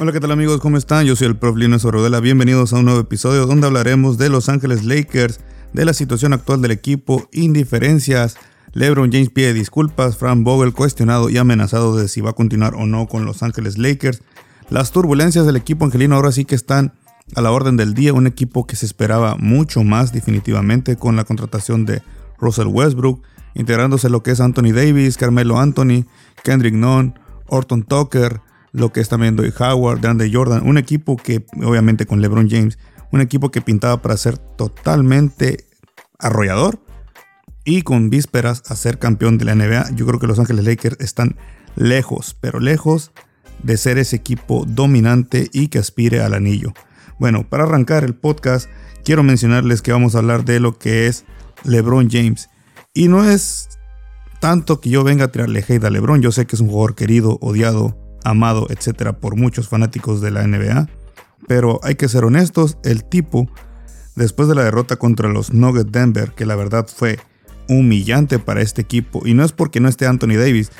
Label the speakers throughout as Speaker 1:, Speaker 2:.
Speaker 1: Hola, ¿qué tal amigos? ¿Cómo están? Yo soy el Prof. Lino Sorrodela. Bienvenidos a un nuevo episodio donde hablaremos de Los Ángeles Lakers, de la situación actual del equipo, indiferencias. LeBron James pide disculpas, Frank Vogel cuestionado y amenazado de si va a continuar o no con Los Ángeles Lakers. Las turbulencias del equipo angelino ahora sí que están a la orden del día, un equipo que se esperaba mucho más definitivamente con la contratación de Russell Westbrook, integrándose lo que es Anthony Davis, Carmelo Anthony, Kendrick Nunn, Orton Tucker, lo que es también Doy Howard, DeAndre Jordan, un equipo que obviamente con LeBron James, un equipo que pintaba para ser totalmente arrollador y con vísperas a ser campeón de la NBA. Yo creo que Los Ángeles Lakers están lejos, pero lejos de ser ese equipo dominante y que aspire al anillo. Bueno, para arrancar el podcast, quiero mencionarles que vamos a hablar de lo que es LeBron James. Y no es tanto que yo venga a tirarle hate a LeBron, yo sé que es un jugador querido, odiado, amado, etcétera, por muchos fanáticos de la NBA. Pero hay que ser honestos, el tipo, después de la derrota contra los Nuggets Denver, que la verdad fue humillante para este equipo, y no es porque no esté Anthony Davis,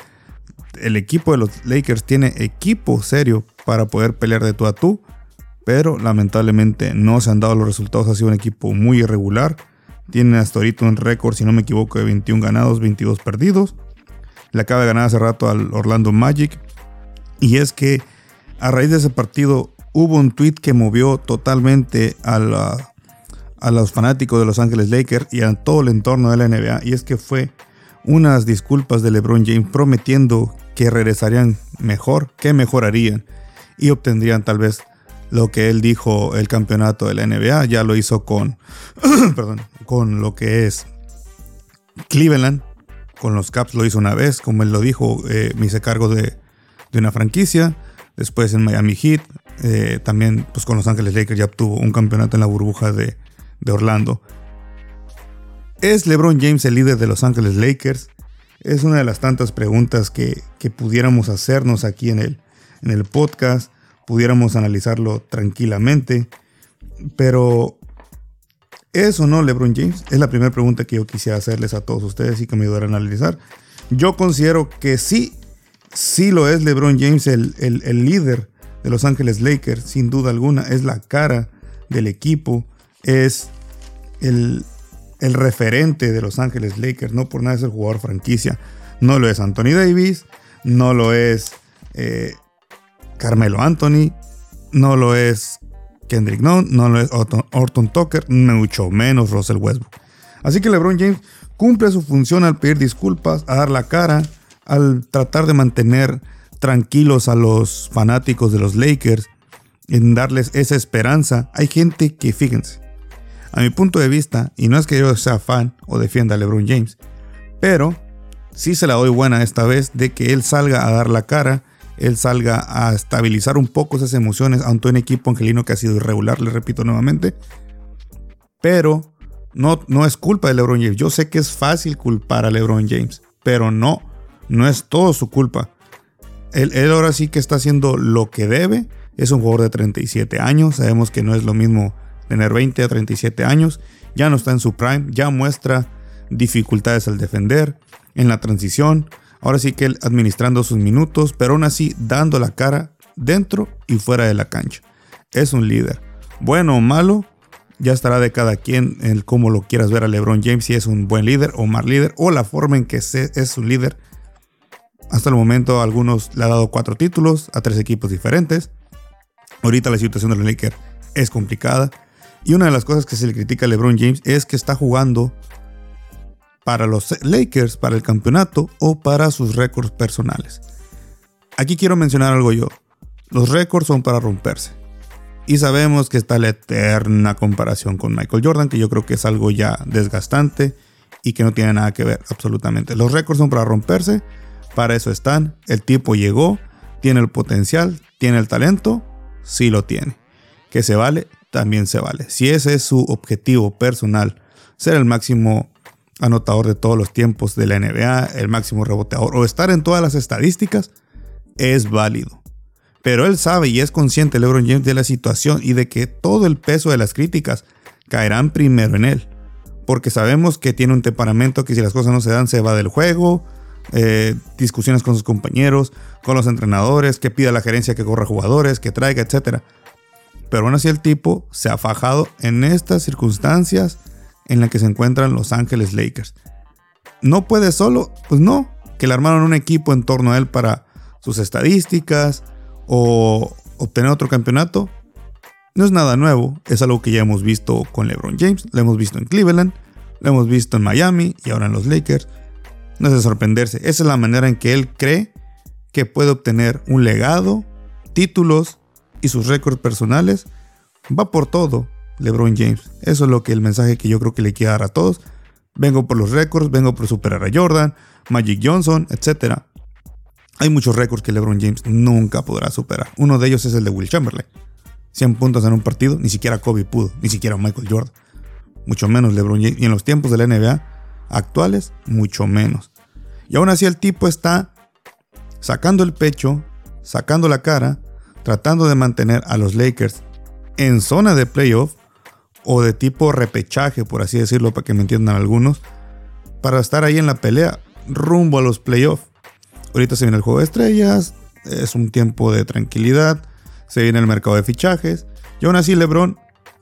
Speaker 1: el equipo de los Lakers tiene equipo serio para poder pelear de tú a tú, pero lamentablemente no se han dado los resultados, ha sido un equipo muy irregular, tiene hasta ahorita un récord, si no me equivoco, de 21 ganados, 22 perdidos. Le acaba de ganar hace rato al Orlando Magic, y es que a raíz de ese partido hubo un tweet que movió totalmente a, a los fanáticos de Los Ángeles Lakers y a todo el entorno de la NBA. Y es que fue unas disculpas de LeBron James prometiendo que regresarían mejor, que mejorarían y obtendrían tal vez lo que él dijo el campeonato de la NBA. Ya lo hizo con, perdón, con lo que es Cleveland. Con los Caps lo hizo una vez, como él lo dijo, eh, me hice cargo de, de una franquicia. Después en Miami Heat, eh, también pues con Los Ángeles Lakers ya obtuvo un campeonato en la burbuja de, Orlando. ¿Es LeBron James el líder de Los Ángeles Lakers? Es una de las tantas preguntas que, que pudiéramos hacernos aquí en el, en el podcast, pudiéramos analizarlo tranquilamente, pero ¿es o no LeBron James? Es la primera pregunta que yo quisiera hacerles a todos ustedes y que me ayudaran a analizar. Yo considero que sí sí lo es LeBron James el, líder de Los Ángeles Lakers, sin duda alguna, es la cara del equipo, es el, referente de Los Ángeles Lakers, no por nada es el jugador franquicia, no lo es Anthony Davis, no lo es eh, Carmelo Anthony, no lo es Kendrick Nunn, no lo es Orton Tucker, mucho menos Russell Westbrook. Así que LeBron James cumple su función al pedir disculpas, a dar la cara, al tratar de mantener tranquilos a los fanáticos de los Lakers, en darles esa esperanza, hay gente que, fíjense, a mi punto de vista, y no es que yo sea fan o defienda a LeBron James, pero sí se la doy buena esta vez de que él salga a dar la cara, él salga a estabilizar un poco esas emociones ante un equipo angelino que ha sido irregular, le repito nuevamente. Pero no, no es culpa de LeBron James. Yo sé que es fácil culpar a LeBron James, pero no no es todo su culpa. Él, ahora sí que está haciendo lo que debe. Es un jugador de 37 años. Sabemos que no es lo mismo tener 20 a 37 años. Ya no está en su prime. Ya muestra dificultades al defender. En la transición. Ahora sí que él administrando sus minutos. Pero aún así dando la cara dentro y fuera de la cancha. Es un líder. Bueno o malo. Ya estará de cada quien el cómo lo quieras ver a LeBron James. Si es un buen líder o mal líder. O la forma en que es un líder hasta el momento algunos le ha dado cuatro títulos a tres equipos diferentes. Ahorita la situación de los Lakers es complicada. Y una de las cosas que se le critica a LeBron James es que está jugando para los Lakers, para el campeonato o para sus récords personales. Aquí quiero mencionar algo yo. Los récords son para romperse. Y sabemos que está la eterna comparación con Michael Jordan, que yo creo que es algo ya desgastante y que no tiene nada que ver absolutamente. Los récords son para romperse para eso están. El tipo llegó, tiene el potencial, tiene el talento, sí lo tiene. Que se vale, también se vale. Si ese es su objetivo personal, ser el máximo anotador de todos los tiempos de la NBA, el máximo reboteador o estar en todas las estadísticas, es válido. Pero él sabe y es consciente, LeBron James, de la situación y de que todo el peso de las críticas caerán primero en él. Porque sabemos que tiene un temperamento que si las cosas no se dan se va del juego, eh, discusiones con sus compañeros, con los entrenadores, que pida la gerencia que corra jugadores, que traiga, etc. Pero aún así el tipo se ha fajado en estas circunstancias en las que se encuentran Los Ángeles Lakers. ¿No puede solo? Pues no, que le armaron un equipo en torno a él para sus estadísticas o obtener otro campeonato. No es nada nuevo, es algo que ya hemos visto con LeBron James, lo hemos visto en Cleveland, lo hemos visto en Miami y ahora en los Lakers. No es de sorprenderse, esa es la manera en que él cree que puede obtener un legado, títulos y sus récords personales. Va por todo, LeBron James. Eso es lo que el mensaje que yo creo que le quiere dar a todos. Vengo por los récords, vengo por superar a Jordan, Magic Johnson, etc. Hay muchos récords que LeBron James nunca podrá superar. Uno de ellos es el de Will Chamberlain. 100 puntos en un partido, ni siquiera Kobe pudo, ni siquiera Michael Jordan. Mucho menos LeBron James. Y en los tiempos de la NBA actuales, mucho menos. Y aún así el tipo está sacando el pecho, sacando la cara, tratando de mantener a los Lakers en zona de playoff o de tipo repechaje, por así decirlo, para que me entiendan algunos, para estar ahí en la pelea rumbo a los playoffs. Ahorita se viene el juego de estrellas, es un tiempo de tranquilidad, se viene el mercado de fichajes. Y aún así LeBron,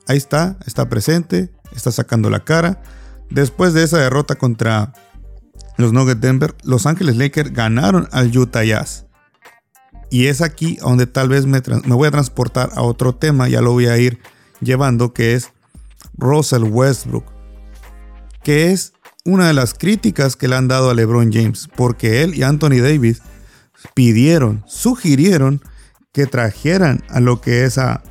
Speaker 1: ahí está, está presente, está sacando la cara. Después de esa derrota contra los Nuggets Denver, Los Ángeles Lakers ganaron al Utah Jazz. Y es aquí donde tal vez me, voy a transportar a otro tema, ya lo voy a ir llevando, que es Russell Westbrook. Que es una de las críticas que le han dado a LeBron James, porque él y Anthony Davis pidieron, sugirieron que trajeran a lo que es a,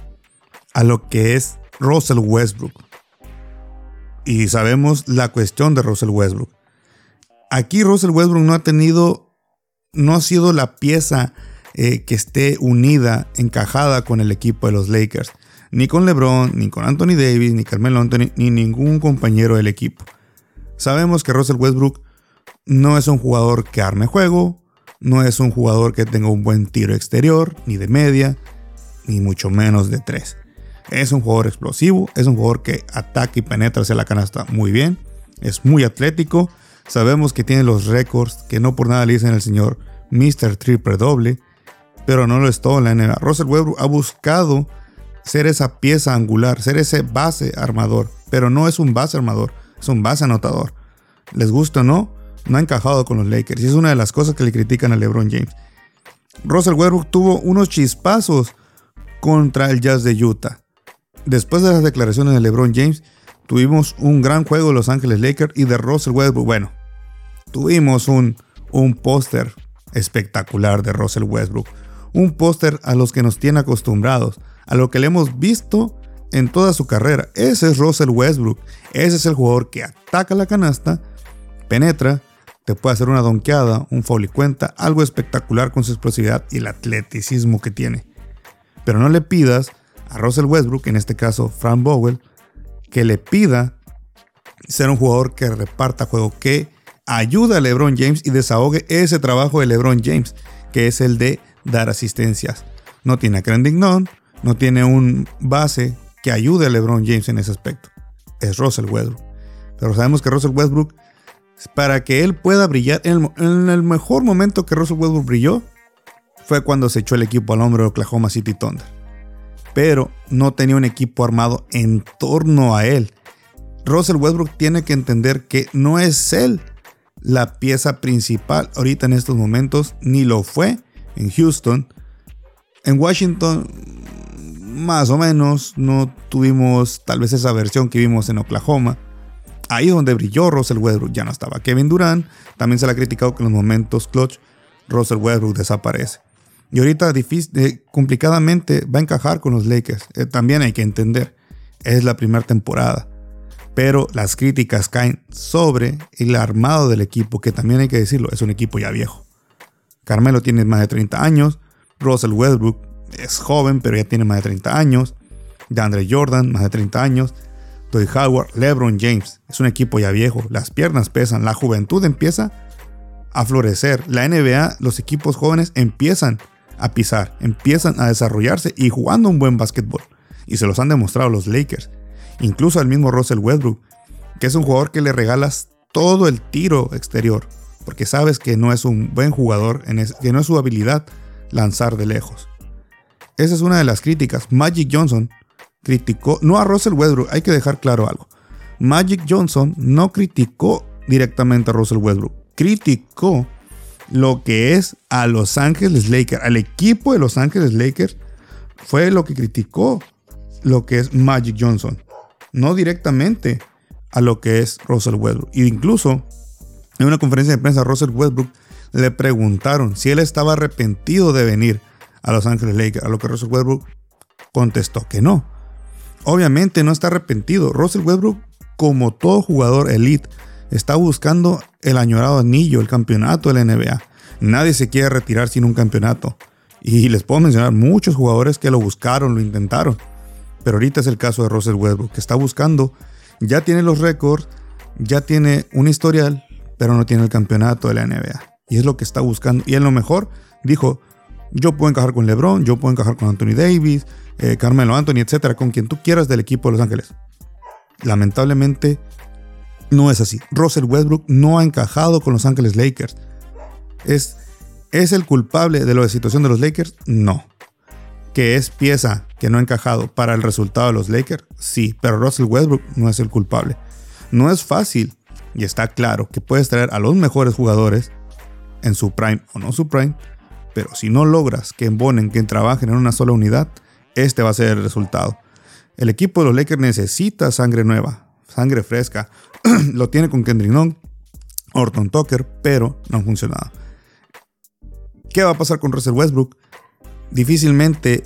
Speaker 1: a lo que es Russell Westbrook. Y sabemos la cuestión de Russell Westbrook. Aquí Russell Westbrook no ha tenido, no ha sido la pieza eh, que esté unida, encajada con el equipo de los Lakers. Ni con LeBron, ni con Anthony Davis, ni Carmelo Anthony, ni ningún compañero del equipo. Sabemos que Russell Westbrook no es un jugador que arme juego, no es un jugador que tenga un buen tiro exterior, ni de media, ni mucho menos de tres. Es un jugador explosivo, es un jugador que ataca y penetra hacia la canasta muy bien, es muy atlético. Sabemos que tiene los récords que no por nada le dicen el señor Mr. Triple Doble, pero no lo es todo la NBA. Russell Westbrook ha buscado ser esa pieza angular, ser ese base armador, pero no es un base armador, es un base anotador. Les gusta o no, no ha encajado con los Lakers. Y es una de las cosas que le critican a LeBron James. Russell Westbrook tuvo unos chispazos contra el Jazz de Utah. Después de las declaraciones de LeBron James, tuvimos un gran juego de Los Ángeles Lakers y de Russell Westbrook. Bueno, tuvimos un, un póster espectacular de Russell Westbrook. Un póster a los que nos tiene acostumbrados, a lo que le hemos visto en toda su carrera. Ese es Russell Westbrook. Ese es el jugador que ataca la canasta, penetra, te puede hacer una donkeada, un foul y cuenta, algo espectacular con su explosividad y el atleticismo que tiene. Pero no le pidas a Russell Westbrook, en este caso Frank Vogel, que le pida ser un jugador que reparta juego, que ayude a LeBron James y desahogue ese trabajo de LeBron James, que es el de dar asistencias. No tiene a Dignon, no tiene un base que ayude a LeBron James en ese aspecto. Es Russell Westbrook. Pero sabemos que Russell Westbrook, para que él pueda brillar, en el, mejor momento que Russell Westbrook brilló, fue cuando se echó el equipo al hombro de Oklahoma City Thunder. Pero no tenía un equipo armado en torno a él. Russell Westbrook tiene que entender que no es él la pieza principal ahorita en estos momentos, ni lo fue en Houston. En Washington más o menos, no tuvimos tal vez esa versión que vimos en Oklahoma. Ahí donde brilló Russell Westbrook, ya no estaba Kevin Durant, también se le ha criticado que en los momentos clutch Russell Westbrook desaparece. Y ahorita eh, complicadamente va a encajar con los Lakers. Eh, también hay que entender, es la primera temporada. Pero las críticas caen sobre el armado del equipo, que también hay que decirlo, es un equipo ya viejo. Carmelo tiene más de 30 años, Russell Westbrook es joven, pero ya tiene más de 30 años. DeAndre Jordan, más de 30 años. Toy Howard, LeBron James. Es un equipo ya viejo. Las piernas pesan. La juventud empieza a florecer. La NBA, los equipos jóvenes empiezan a pisar, empiezan a desarrollarse y jugando un buen básquetbol. Y se los han demostrado los Lakers. Incluso al mismo Russell Westbrook, que es un jugador que le regalas todo el tiro exterior. porque sabes que no es un buen jugador, que no es su habilidad lanzar de lejos. Esa es una de las críticas. Magic Johnson criticó, no a Russell Westbrook, hay que dejar claro algo. Magic Johnson no criticó directamente a Russell Westbrook, criticó lo que es a Los Ángeles Lakers, al equipo de Los Ángeles Lakers, fue lo que criticó lo que es Magic Johnson, no directamente a lo que es Russell Westbrook. E incluso en una conferencia de prensa, Russell Westbrook le preguntaron si él estaba arrepentido de venir a Los Ángeles Lakers, a lo que Russell Westbrook contestó que no. Obviamente no está arrepentido. Russell Westbrook, como todo jugador elite, está buscando el añorado anillo, el campeonato de la NBA. Nadie se quiere retirar sin un campeonato. Y les puedo mencionar muchos jugadores que lo buscaron, lo intentaron. Pero ahorita es el caso de Russell Westbrook, que está buscando, ya tiene los récords, ya tiene un historial, pero no tiene el campeonato de la NBA. Y es lo que está buscando. Y en lo mejor dijo, yo puedo encajar con LeBron, yo puedo encajar con Anthony Davis, eh, Carmelo Anthony, etcétera, con quien tú quieras del equipo de Los Ángeles. Lamentablemente, no es así. Russell Westbrook no ha encajado con Los Ángeles Lakers. ¿Es, ¿Es el culpable de la situación de los Lakers? No. ¿Que es pieza que no ha encajado para el resultado de los Lakers? Sí, pero Russell Westbrook no es el culpable. No es fácil, y está claro que puedes traer a los mejores jugadores en su prime o no su prime, pero si no logras que embonen, que trabajen en una sola unidad, este va a ser el resultado. El equipo de los Lakers necesita sangre nueva, sangre fresca. Lo tiene con Kendrick Nunn, Orton Tucker, pero no ha funcionado. ¿Qué va a pasar con Russell Westbrook? Difícilmente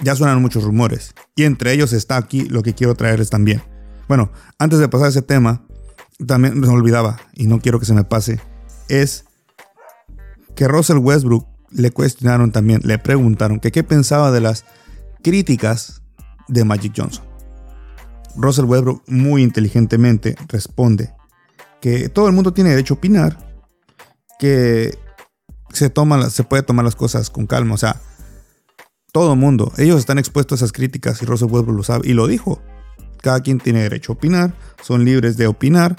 Speaker 1: ya suenan muchos rumores. Y entre ellos está aquí lo que quiero traerles también. Bueno, antes de pasar a ese tema, también me olvidaba, y no quiero que se me pase, es que Russell Westbrook le cuestionaron también, le preguntaron que qué pensaba de las críticas de Magic Johnson. Russell Westbrook muy inteligentemente responde que todo el mundo tiene derecho a opinar, que se, toma, se puede tomar las cosas con calma, o sea, todo el mundo, ellos están expuestos a esas críticas y Russell Westbrook lo sabe y lo dijo. Cada quien tiene derecho a opinar, son libres de opinar,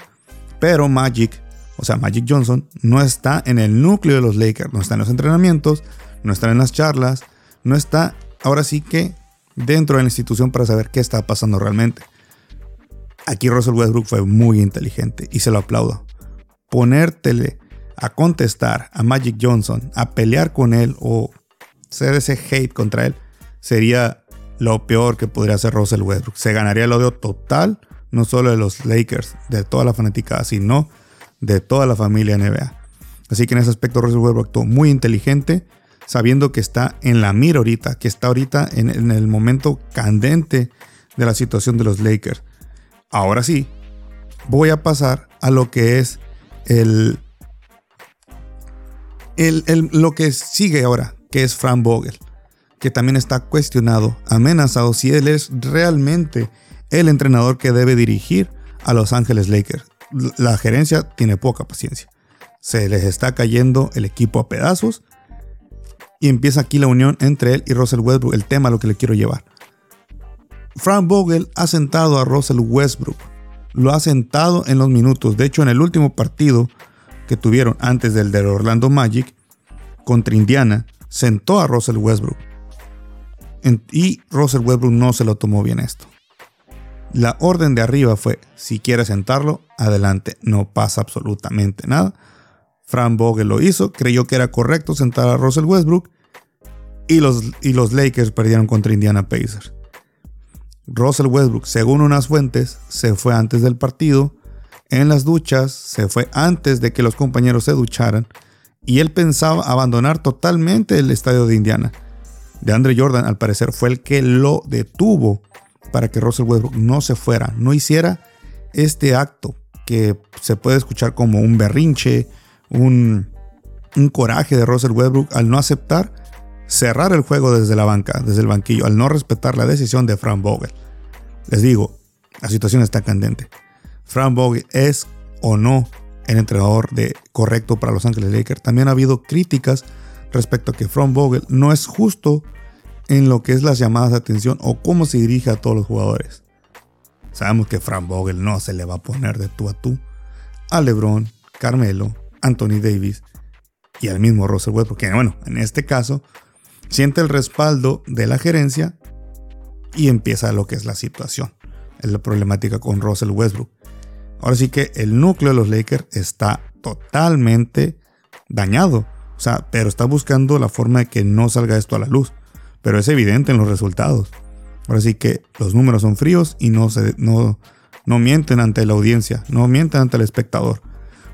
Speaker 1: pero Magic, o sea, Magic Johnson, no está en el núcleo de los Lakers, no está en los entrenamientos, no está en las charlas, no está ahora sí que dentro de la institución para saber qué está pasando realmente. Aquí Russell Westbrook fue muy inteligente y se lo aplaudo. Ponértele a contestar a Magic Johnson, a pelear con él o ser ese hate contra él, sería lo peor que podría hacer Russell Westbrook. Se ganaría el odio total, no solo de los Lakers, de toda la fanaticada, sino de toda la familia NBA. Así que en ese aspecto Russell Westbrook actuó muy inteligente, sabiendo que está en la mira ahorita, que está ahorita en el momento candente de la situación de los Lakers. Ahora sí, voy a pasar a lo que es el, el, lo que sigue ahora, que es Frank Vogel, que también está cuestionado, amenazado si él es realmente el entrenador que debe dirigir a Los Ángeles Lakers. La gerencia tiene poca paciencia. Se les está cayendo el equipo a pedazos y empieza aquí la unión entre él y Russell Westbrook, el tema a lo que le quiero llevar. Frank Vogel ha sentado a Russell Westbrook. Lo ha sentado en los minutos. De hecho, en el último partido que tuvieron antes del de Orlando Magic contra Indiana, sentó a Russell Westbrook. y Russell Westbrook no se lo tomó bien esto. La orden de arriba fue, si quieres sentarlo, adelante, no pasa absolutamente nada. Frank Vogel lo hizo, creyó que era correcto sentar a Russell Westbrook y los, y los Lakers perdieron contra Indiana Pacers. Russell Westbrook, según unas fuentes, se fue antes del partido, en las duchas, se fue antes de que los compañeros se ducharan y él pensaba abandonar totalmente el estadio de Indiana. De Andre Jordan, al parecer, fue el que lo detuvo para que Russell Westbrook no se fuera, no hiciera este acto que se puede escuchar como un berrinche, un, un coraje de Russell Westbrook al no aceptar cerrar el juego desde la banca, desde el banquillo, al no respetar la decisión de Frank Vogel. Les digo, la situación está candente. Frank Vogel es o no el entrenador de correcto para Los Ángeles Lakers. También ha habido críticas respecto a que Frank Vogel no es justo en lo que es las llamadas de atención o cómo se dirige a todos los jugadores. Sabemos que Frank Vogel no se le va a poner de tú a tú a LeBron, Carmelo, Anthony Davis y al mismo Russell Westbrook. Porque, bueno, en este caso, siente el respaldo de la gerencia y empieza lo que es la situación. Es la problemática con Russell Westbrook. Ahora sí que el núcleo de los Lakers está totalmente dañado. O sea, pero está buscando la forma de que no salga esto a la luz. Pero es evidente en los resultados. Ahora sí que los números son fríos y no, se, no, no mienten ante la audiencia, no mienten ante el espectador.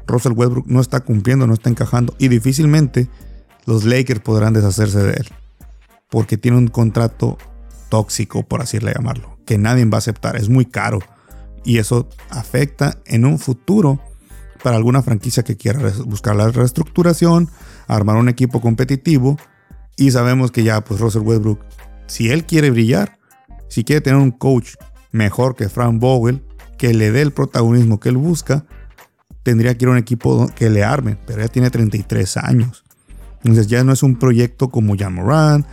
Speaker 1: Russell Westbrook no está cumpliendo, no está encajando y difícilmente los Lakers podrán deshacerse de él. Porque tiene un contrato tóxico, por así llamarlo, que nadie va a aceptar, es muy caro. Y eso afecta en un futuro para alguna franquicia que quiera buscar la reestructuración, armar un equipo competitivo. Y sabemos que ya, pues Russell Westbrook, si él quiere brillar, si quiere tener un coach mejor que Frank Vogel, que le dé el protagonismo que él busca, tendría que ir a un equipo que le arme, pero ya tiene 33 años. Entonces ya no es un proyecto como Jan Moran,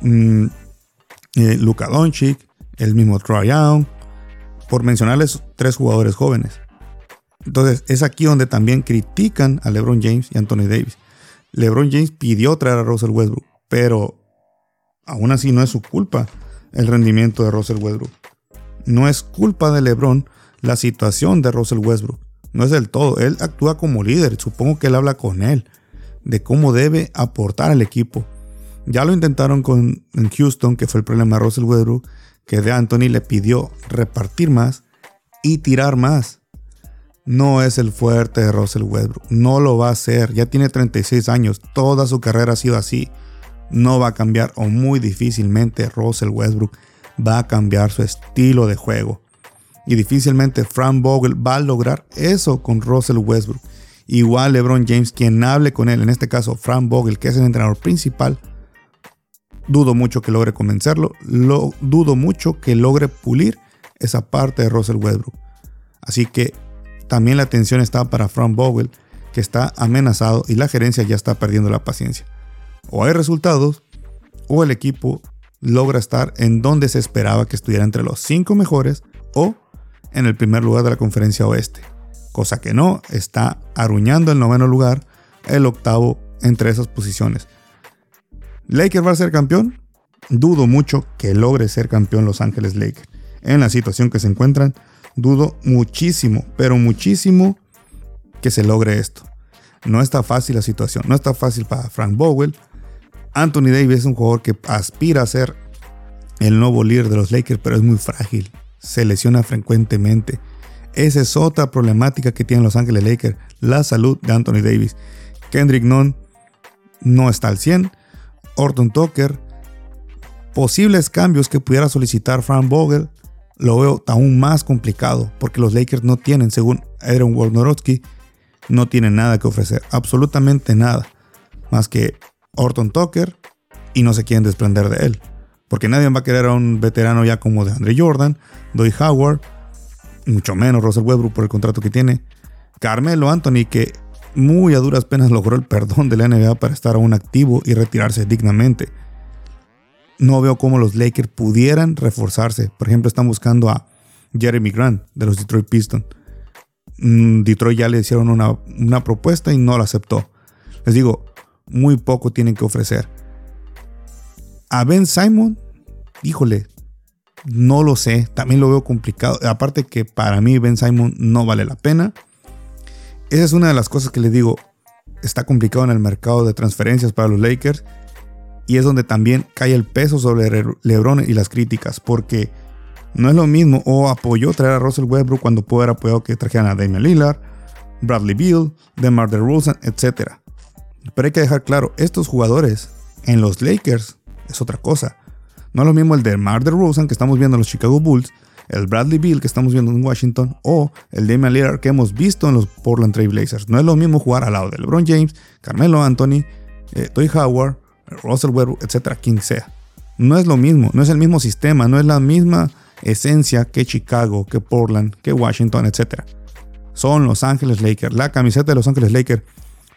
Speaker 1: mm, eh, Luka Doncic, el mismo Troy Young, por mencionarles tres jugadores jóvenes. Entonces es aquí donde también critican a LeBron James y Anthony Davis. LeBron James pidió traer a Russell Westbrook, pero aún así no es su culpa el rendimiento de Russell Westbrook. No es culpa de LeBron la situación de Russell Westbrook. No es del todo. Él actúa como líder. Supongo que él habla con él de cómo debe aportar al equipo. Ya lo intentaron con en Houston, que fue el problema de Russell Westbrook, que de Anthony le pidió repartir más y tirar más. No es el fuerte de Russell Westbrook. No lo va a hacer. Ya tiene 36 años. Toda su carrera ha sido así. No va a cambiar o muy difícilmente Russell Westbrook va a cambiar su estilo de juego. Y difícilmente Frank Vogel va a lograr eso con Russell Westbrook. Igual LeBron James, quien hable con él, en este caso Frank Vogel, que es el entrenador principal, dudo mucho que logre convencerlo. Lo, dudo mucho que logre pulir esa parte de Russell Westbrook. Así que también la atención está para Frank Vogel, que está amenazado y la gerencia ya está perdiendo la paciencia. O hay resultados, o el equipo logra estar en donde se esperaba que estuviera entre los cinco mejores, o en el primer lugar de la conferencia oeste, cosa que no, está aruñando el noveno lugar, el octavo entre esas posiciones. ¿Lakers va a ser campeón? Dudo mucho que logre ser campeón Los Ángeles Lakers. En la situación que se encuentran, dudo muchísimo, pero muchísimo que se logre esto. No está fácil la situación, no está fácil para Frank Bowell. Anthony Davis es un jugador que aspira a ser el nuevo líder de los Lakers, pero es muy frágil se lesiona frecuentemente. Esa es otra problemática que tienen Los Ángeles Lakers, la salud de Anthony Davis. Kendrick Nunn no está al 100. Orton Tucker, posibles cambios que pudiera solicitar Frank Vogel, lo veo aún más complicado porque los Lakers no tienen, según Aaron Wojnarowski, no tienen nada que ofrecer, absolutamente nada, más que Orton Tucker y no se quieren desprender de él. Porque nadie va a querer a un veterano ya como de Andre Jordan, Doy Howard, mucho menos Russell Westbrook por el contrato que tiene. Carmelo Anthony, que muy a duras penas logró el perdón de la NBA para estar aún activo y retirarse dignamente. No veo cómo los Lakers pudieran reforzarse. Por ejemplo, están buscando a Jeremy Grant de los Detroit Pistons. Mm, Detroit ya le hicieron una, una propuesta y no la aceptó. Les digo, muy poco tienen que ofrecer. A Ben Simon, híjole, no lo sé, también lo veo complicado. Aparte que para mí Ben Simon no vale la pena. Esa es una de las cosas que les digo, está complicado en el mercado de transferencias para los Lakers. Y es donde también cae el peso sobre LeBron y las críticas, porque no es lo mismo o apoyó traer a Russell Westbrook cuando pudo haber apoyado que trajeran a Damian Lillard, Bradley Beal, DeMar DeRozan, etc. Pero hay que dejar claro, estos jugadores en los Lakers es otra cosa. No es lo mismo el de Mar DeRozan que estamos viendo en los Chicago Bulls, el Bradley Bill que estamos viendo en Washington o el Damian Lillard que hemos visto en los Portland Trail Blazers. No es lo mismo jugar al lado de LeBron James, Carmelo Anthony, eh, Toy Howard, Russell Westbrook, etcétera, quien sea. No es lo mismo, no es el mismo sistema, no es la misma esencia que Chicago, que Portland, que Washington, etcétera. Son Los Ángeles Lakers. La camiseta de Los Ángeles Lakers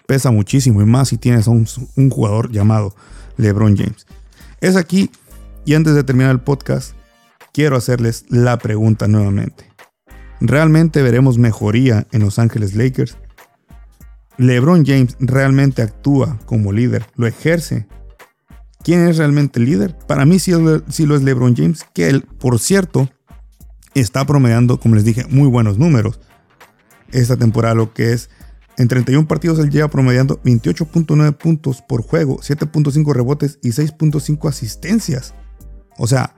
Speaker 1: pesa muchísimo y más si tienes un, un jugador llamado LeBron James. Es aquí, y antes de terminar el podcast, quiero hacerles la pregunta nuevamente. ¿Realmente veremos mejoría en Los Ángeles Lakers? LeBron James realmente actúa como líder, lo ejerce. ¿Quién es realmente el líder? Para mí sí, lo es LeBron James, que él, por cierto, está promediando, como les dije, muy buenos números. Esta temporada lo que es, en 31 partidos él lleva promediando 28.9 puntos por juego, 7.5 rebotes y 6.5 asistencias. O sea,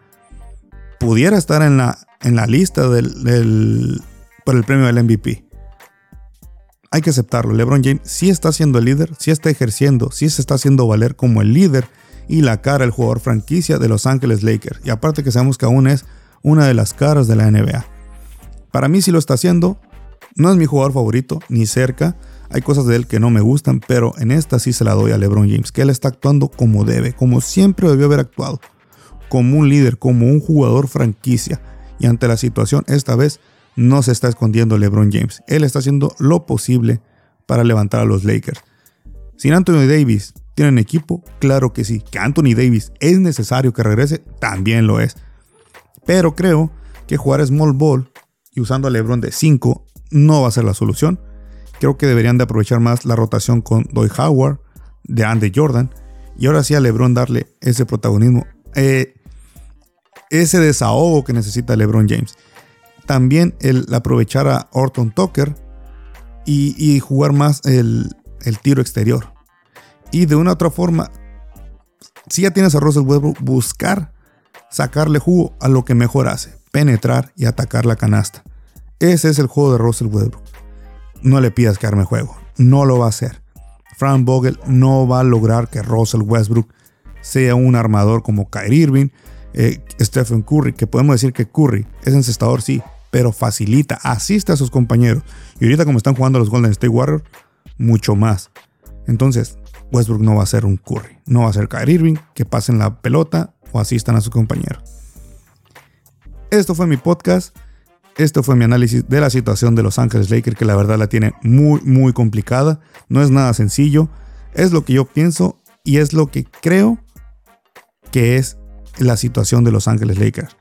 Speaker 1: pudiera estar en la, en la lista del, por el premio del MVP. Hay que aceptarlo. LeBron James sí está siendo el líder, sí está ejerciendo, sí se está haciendo valer como el líder y la cara del jugador franquicia de Los Ángeles Lakers. Y aparte que sabemos que aún es una de las caras de la NBA. Para mí sí lo está haciendo. No es mi jugador favorito, ni cerca. Hay cosas de él que no me gustan, pero en esta sí se la doy a LeBron James, que él está actuando como debe, como siempre debió haber actuado como un líder, como un jugador franquicia. Y ante la situación, esta vez no se está escondiendo LeBron James. Él está haciendo lo posible para levantar a los Lakers. Sin Anthony Davis, ¿tienen equipo? Claro que sí. Que Anthony Davis es necesario que regrese, también lo es. Pero creo que jugar small ball y usando a LeBron de 5 no va a ser la solución. Creo que deberían de aprovechar más la rotación con Doy Howard, de Andy Jordan, y ahora sí a LeBron darle ese protagonismo eh, ese desahogo que necesita LeBron James. También el aprovechar a Orton Tucker y, jugar más el, tiro exterior. Y de una u otra forma, si ya tienes a Russell Westbrook, buscar sacarle jugo a lo que mejor hace, penetrar y atacar la canasta. Ese es el juego de Russell Westbrook. No le pidas que arme juego, no lo va a hacer. Frank Vogel no va a lograr que Russell Westbrook sea un armador como Kyrie Irving, eh, Stephen Curry, que podemos decir que Curry es encestador, sí, pero facilita, asiste a sus compañeros. Y ahorita como están jugando los Golden State Warriors, mucho más. Entonces, Westbrook no va a ser un Curry, no va a ser Kyrie Irving, que pasen la pelota o asistan a sus compañeros. Esto fue mi podcast. Esto fue mi análisis de la situación de Los Ángeles Lakers, que la verdad la tiene muy, muy complicada. No es nada sencillo. Es lo que yo pienso y es lo que creo que es la situación de Los Ángeles Lakers.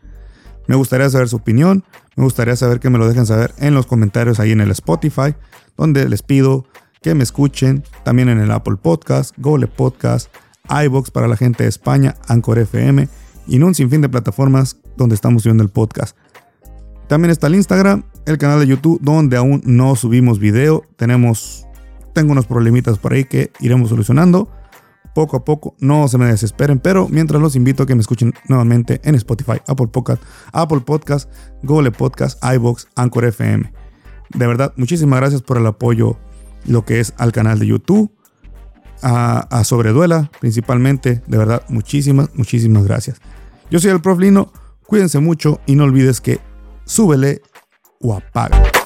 Speaker 1: Me gustaría saber su opinión, me gustaría saber que me lo dejen saber en los comentarios ahí en el Spotify, donde les pido que me escuchen, también en el Apple Podcast, Google Podcast, iBox para la gente de España, Anchor FM y en un sinfín de plataformas donde estamos subiendo el podcast. También está el Instagram, el canal de YouTube donde aún no subimos video, tenemos tengo unos problemitas por ahí que iremos solucionando poco a poco. No se me desesperen, pero mientras los invito a que me escuchen nuevamente en Spotify, Apple Podcast, Apple Podcast, Google Podcast, iBox, Anchor FM. De verdad, muchísimas gracias por el apoyo, lo que es al canal de YouTube, a, Sobreduela principalmente. De verdad, muchísimas, muchísimas gracias. Yo soy el Prof Lino, cuídense mucho y no olvides que súbele o apaga.